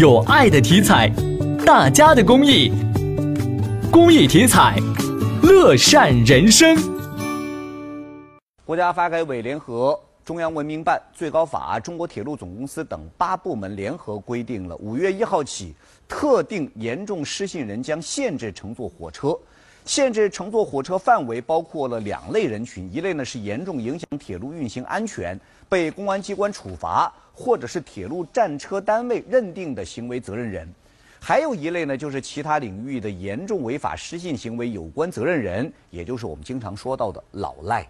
有爱的体彩，大家的公益，公益体彩，乐善人生。国家发改委联合中央文明办、最高法、中国铁路总公司等八部门联合规定了，五月一号起，特定严重失信人将限制乘坐火车。限制乘坐火车范围包括了两类人群，一类呢是严重影响铁路运行安全、被公安机关处罚或者是铁路站车单位认定的行为责任人，还有一类呢就是其他领域的严重违法失信行为有关责任人，也就是我们经常说到的老赖。